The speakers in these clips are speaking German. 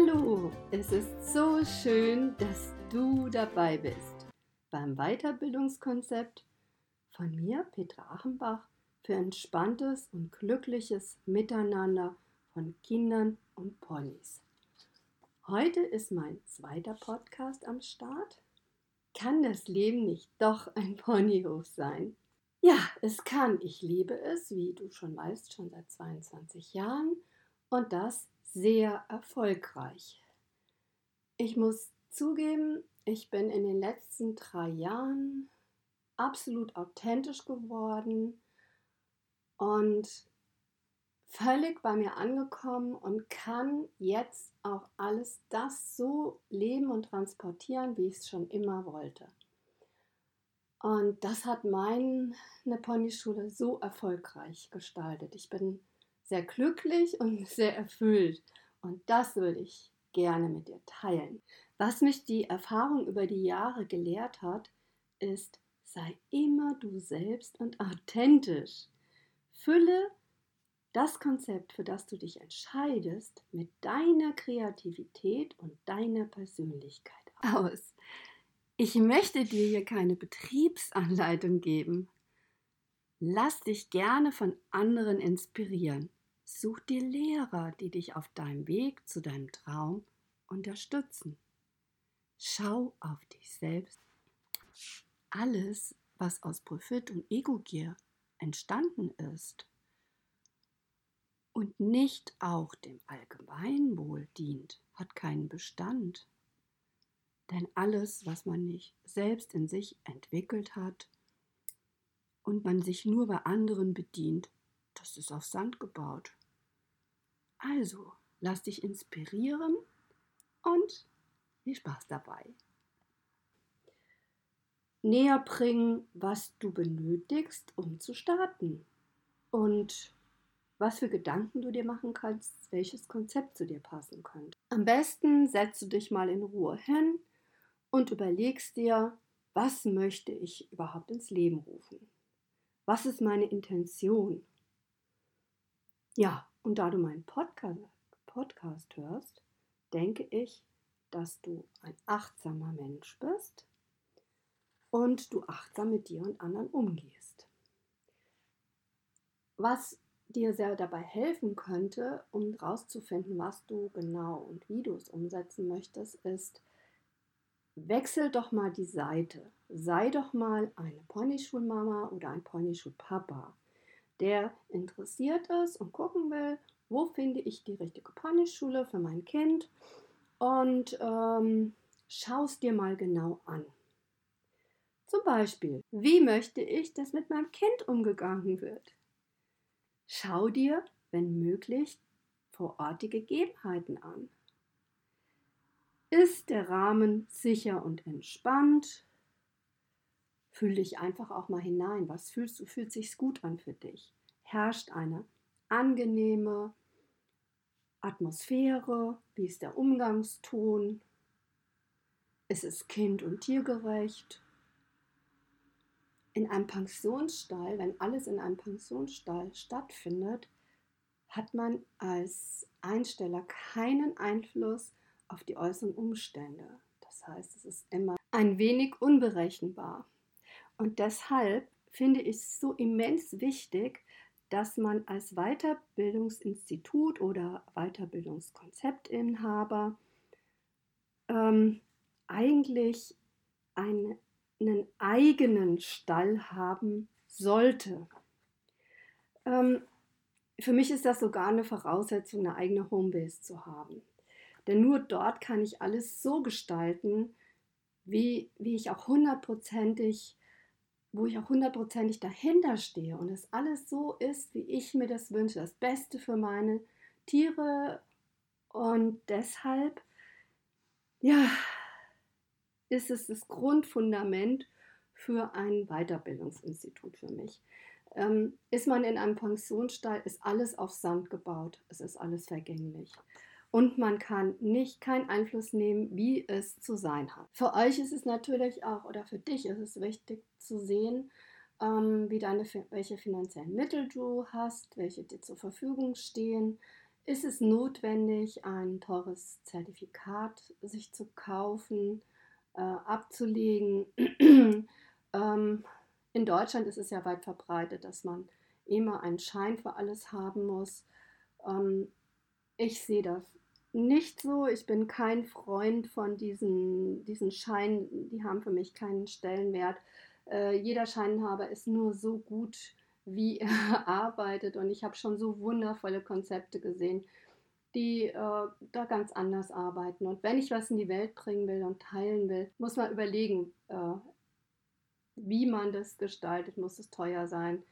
Hallo, es ist so schön, dass du dabei bist beim Weiterbildungskonzept von mir, Petra Achenbach, für entspanntes und glückliches Miteinander von Kindern und Ponys. Heute ist mein zweiter Podcast am Start. Kann das Leben nicht doch ein Ponyhof sein? Ja, es kann. Ich liebe es, wie du schon weißt, schon seit 22 Jahren und das sehr erfolgreich. Ich muss zugeben, ich bin in den letzten drei Jahren absolut authentisch geworden und völlig bei mir angekommen und kann jetzt auch alles das so leben und transportieren, wie ich es schon immer wollte. Und das hat meine Ponyschule so erfolgreich gestaltet. Ich bin sehr glücklich und sehr erfüllt. Und das würde ich gerne mit dir teilen. Was mich die Erfahrung über die Jahre gelehrt hat, ist, sei immer du selbst und authentisch. Fülle das Konzept, für das du dich entscheidest, mit deiner Kreativität und deiner Persönlichkeit aus. Ich möchte dir hier keine Betriebsanleitung geben. Lass dich gerne von anderen inspirieren. Such dir Lehrer, die dich auf deinem Weg zu deinem Traum unterstützen. Schau auf dich selbst. Alles, was aus Profit und Ego-Gier entstanden ist, und nicht auch dem Allgemeinwohl dient, hat keinen Bestand. Denn alles, was man nicht selbst in sich entwickelt hat und man sich nur bei anderen bedient, das ist auf Sand gebaut. Also, lass dich inspirieren und viel Spaß dabei. Näher bringen, was du benötigst, um zu starten. Und was für Gedanken du dir machen kannst, welches Konzept zu dir passen könnte. Am besten setzt du dich mal in Ruhe hin und überlegst dir, was möchte ich überhaupt ins Leben rufen? Was ist meine Intention? Ja, und da du meinen Podcast, Podcast hörst, denke ich, dass du ein achtsamer Mensch bist und du achtsam mit dir und anderen umgehst. Was dir sehr dabei helfen könnte, um herauszufinden, was du genau und wie du es umsetzen möchtest, ist, wechsel doch mal die Seite. Sei doch mal eine Ponyschulmama oder ein Ponyschulpapa, der interessiert ist und gucken will, wo finde ich die richtige Ponyschule für mein Kind und ähm, schau es dir mal genau an. Zum Beispiel, wie möchte ich, dass mit meinem Kind umgegangen wird? Schau dir, wenn möglich, vor Ort die Gegebenheiten an. Ist der Rahmen sicher und entspannt? Fühl dich einfach auch mal hinein. Was fühlst du? Fühlt sich gut an für dich? Herrscht eine angenehme Atmosphäre? Wie ist der Umgangston? Ist es kind- und tiergerecht? in einem Pensionsstall, wenn alles in einem Pensionsstall stattfindet, hat man als Einsteller keinen Einfluss auf die äußeren Umstände. Das heißt, es ist immer ein wenig unberechenbar. Und deshalb finde ich es so immens wichtig, dass man als Weiterbildungsinstitut oder Weiterbildungskonzeptinhaber ähm, eigentlich eine einen eigenen Stall haben sollte. Ähm, für mich ist das sogar eine Voraussetzung, eine eigene Homebase zu haben. Denn nur dort kann ich alles so gestalten, wie, wie ich auch hundertprozentig, wo ich auch hundertprozentig dahinter stehe und es alles so ist, wie ich mir das wünsche, das Beste für meine Tiere. Und deshalb, ja, ist es das Grundfundament für ein Weiterbildungsinstitut für mich. Ähm, ist man in einem Pensionsstall, ist alles auf Sand gebaut, es ist alles vergänglich. Und man kann nicht keinen Einfluss nehmen, wie es zu sein hat. Für euch ist es natürlich auch, oder für dich ist es wichtig zu sehen, ähm, wie deine, welche finanziellen Mittel du hast, welche dir zur Verfügung stehen. ist es notwendig, ein teures Zertifikat sich zu kaufen, äh, abzulegen. ähm, in Deutschland ist es ja weit verbreitet, dass man immer einen Schein für alles haben muss. Ähm, ich sehe das nicht so. Ich bin kein Freund von diesen, diesen Scheinen, die haben für mich keinen Stellenwert. Äh, jeder Scheinhaber ist nur so gut, wie er arbeitet. Und ich habe schon so wundervolle Konzepte gesehen, die äh, da ganz anders arbeiten. Und wenn ich was in die Welt bringen will und teilen will, muss man überlegen, äh, wie man das gestaltet. Muss es teuer sein?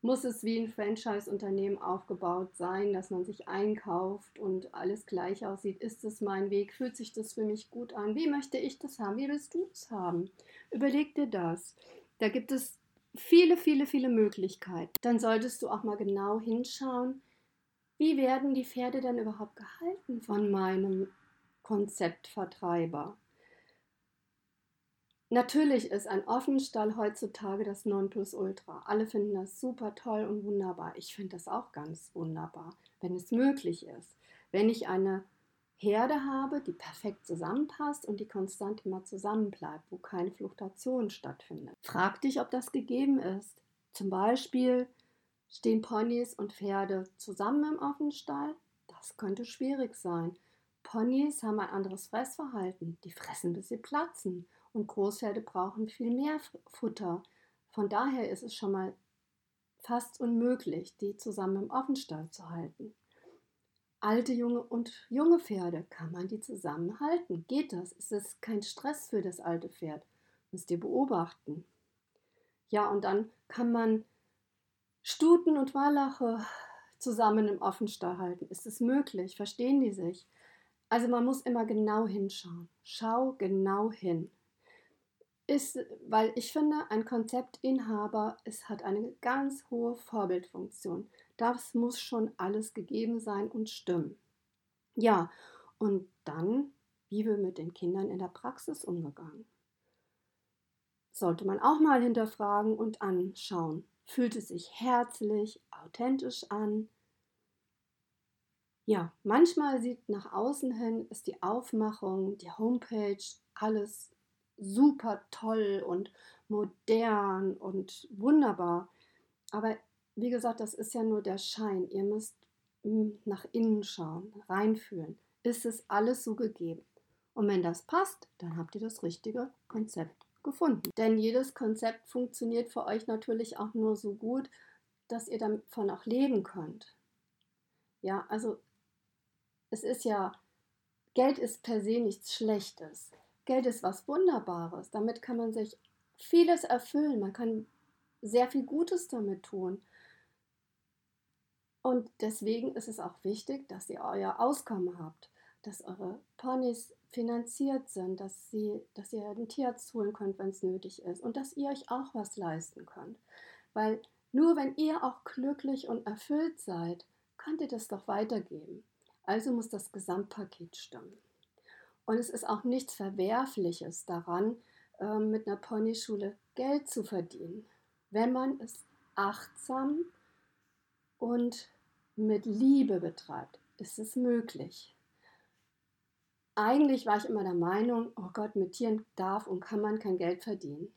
Muss es wie ein Franchise-Unternehmen aufgebaut sein, dass man sich einkauft und alles gleich aussieht? Ist es mein Weg? Fühlt sich das für mich gut an? Wie möchte ich das haben? Wie willst du es haben? Überleg dir das. Da gibt es viele, viele, viele Möglichkeiten. Dann solltest du auch mal genau hinschauen, wie werden die Pferde denn überhaupt gehalten von meinem Konzeptvertreiber. Natürlich ist ein Offenstall heutzutage das Nonplusultra. Alle finden das super toll und wunderbar. Ich finde das auch ganz wunderbar, wenn es möglich ist. Wenn ich eine Herde habe, die perfekt zusammenpasst und die konstant immer zusammenbleibt, wo keine Fluktuation stattfindet. Frag dich, ob das gegeben ist. Zum Beispiel stehen Ponys und Pferde zusammen im Offenstall. Das könnte schwierig sein. Ponys haben ein anderes Fressverhalten. Die fressen, bis sie platzen. Und Großpferde brauchen viel mehr Futter. Von daher ist es schon mal fast unmöglich, die zusammen im Offenstall zu halten alte junge und junge Pferde, kann man die zusammenhalten? Geht das? Ist es kein Stress für das alte Pferd? Müsst ihr beobachten. Ja, und dann kann man Stuten und Wallache zusammen im Offenstall halten. Ist es möglich? Verstehen die sich? Also man muss immer genau hinschauen. Schau genau hin ist, weil ich finde, ein Konzeptinhaber es hat eine ganz hohe Vorbildfunktion. Das muss schon alles gegeben sein und stimmen. Ja, und dann, wie wir mit den Kindern in der Praxis umgegangen. Sollte man auch mal hinterfragen und anschauen. Fühlt es sich herzlich, authentisch an? Ja, manchmal sieht nach außen hin, ist die Aufmachung, die Homepage, alles super toll und modern und wunderbar. Aber wie gesagt, das ist ja nur der Schein. Ihr müsst hm, nach innen schauen, reinfühlen. Ist es alles so gegeben? Und wenn das passt, dann habt ihr das richtige Konzept gefunden. Denn jedes Konzept funktioniert für euch natürlich auch nur so gut, dass ihr davon auch leben könnt. Ja, also es ist ja, Geld ist per se nichts Schlechtes. Geld ist was Wunderbares. Damit kann man sich vieles erfüllen. Man kann sehr viel Gutes damit tun. Und deswegen ist es auch wichtig, dass ihr euer Auskommen habt, dass eure Ponys finanziert sind, dass, sie, dass ihr den Tierarzt holen könnt, wenn es nötig ist und dass ihr euch auch was leisten könnt. Weil nur wenn ihr auch glücklich und erfüllt seid, könnt ihr das doch weitergeben. Also muss das Gesamtpaket stimmen. Und es ist auch nichts Verwerfliches daran, ähm, mit einer Ponyschule Geld zu verdienen, wenn man es achtsam und mit Liebe betreibt, ist es möglich. Eigentlich war ich immer der Meinung, oh Gott, mit Tieren darf und kann man kein Geld verdienen.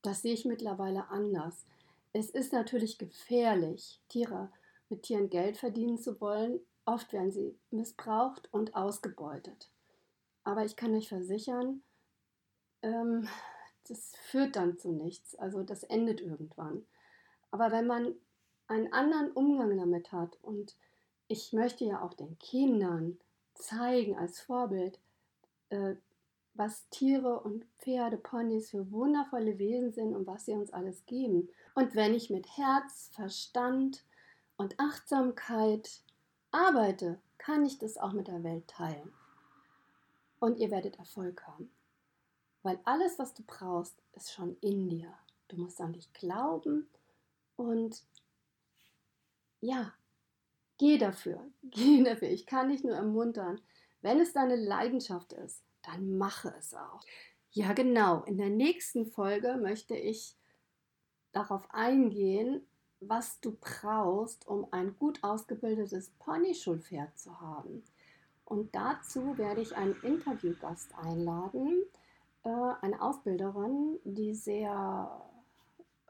Das sehe ich mittlerweile anders. Es ist natürlich gefährlich, Tiere mit Tieren Geld verdienen zu wollen. Oft werden sie missbraucht und ausgebeutet. Aber ich kann euch versichern, ähm, das führt dann zu nichts. Also das endet irgendwann. Aber wenn man einen anderen Umgang damit hat und ich möchte ja auch den Kindern zeigen als Vorbild, äh, was Tiere und Pferde, Ponys für wundervolle Wesen sind und was sie uns alles geben. Und wenn ich mit Herz, Verstand und Achtsamkeit arbeite, kann ich das auch mit der Welt teilen und ihr werdet Erfolg haben. Weil alles, was du brauchst, ist schon in dir. Du musst an dich glauben und ja, geh dafür. Geh dafür. Ich kann dich nur ermuntern. Wenn es deine Leidenschaft ist, dann mache es auch. Ja, genau. In der nächsten Folge möchte ich darauf eingehen, was du brauchst, um ein gut ausgebildetes Ponyschulpferd zu haben. Und dazu werde ich einen Interviewgast einladen, äh, eine Ausbilderin, die sehr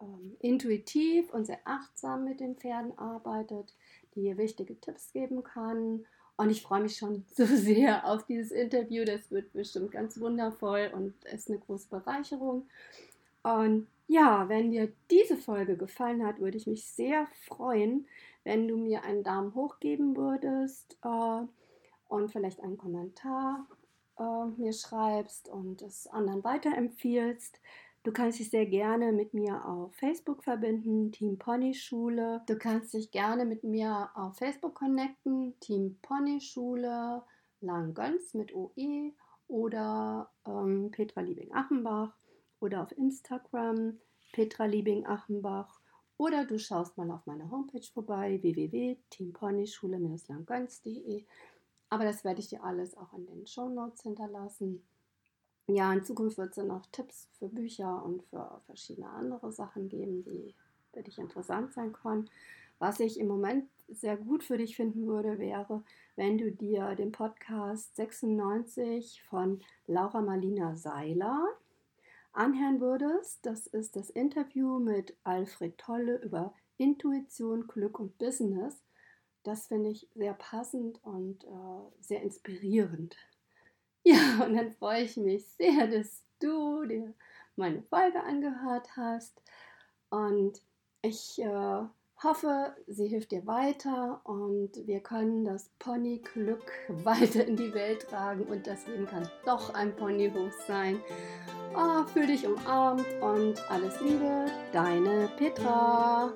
ähm, intuitiv und sehr achtsam mit den Pferden arbeitet, die ihr wichtige Tipps geben kann. Und ich freue mich schon so sehr auf dieses Interview. Das wird bestimmt ganz wundervoll und ist eine große Bereicherung. Und ja, wenn dir diese Folge gefallen hat, würde ich mich sehr freuen, wenn du mir einen Daumen hoch geben würdest äh, und vielleicht einen Kommentar äh, mir schreibst und es anderen weiterempfiehlst. Du kannst dich sehr gerne mit mir auf Facebook verbinden, Team Pony Schule. Du kannst dich gerne mit mir auf Facebook connecten, Team Pony Schule, Langgöns mit OE oder ähm, Petra Liebing-Achenbach oder auf Instagram Petra Liebing-Achenbach oder du schaust mal auf meiner Homepage vorbei www.teamponyschule-langgöns.de. Aber das werde ich dir alles auch in den Show Notes hinterlassen ja, in Zukunft wird es dann auch Tipps für Bücher und für verschiedene andere Sachen geben, die für dich interessant sein können. Was ich im Moment sehr gut für dich finden würde, wäre, wenn du dir den Podcast 96 von Laura Marlina Seiler anhören würdest. Das ist das Interview mit Alfred Tolle über Intuition, Glück und Business. Das finde ich sehr passend und äh, sehr inspirierend. Ja, und dann freue ich mich sehr, dass du dir meine Folge angehört hast. Und ich äh, hoffe, sie hilft dir weiter und wir können das Pony-Glück weiter in die Welt tragen und das Leben kann doch ein Ponyhof sein. Oh, fühl dich umarmt und alles Liebe, deine Petra.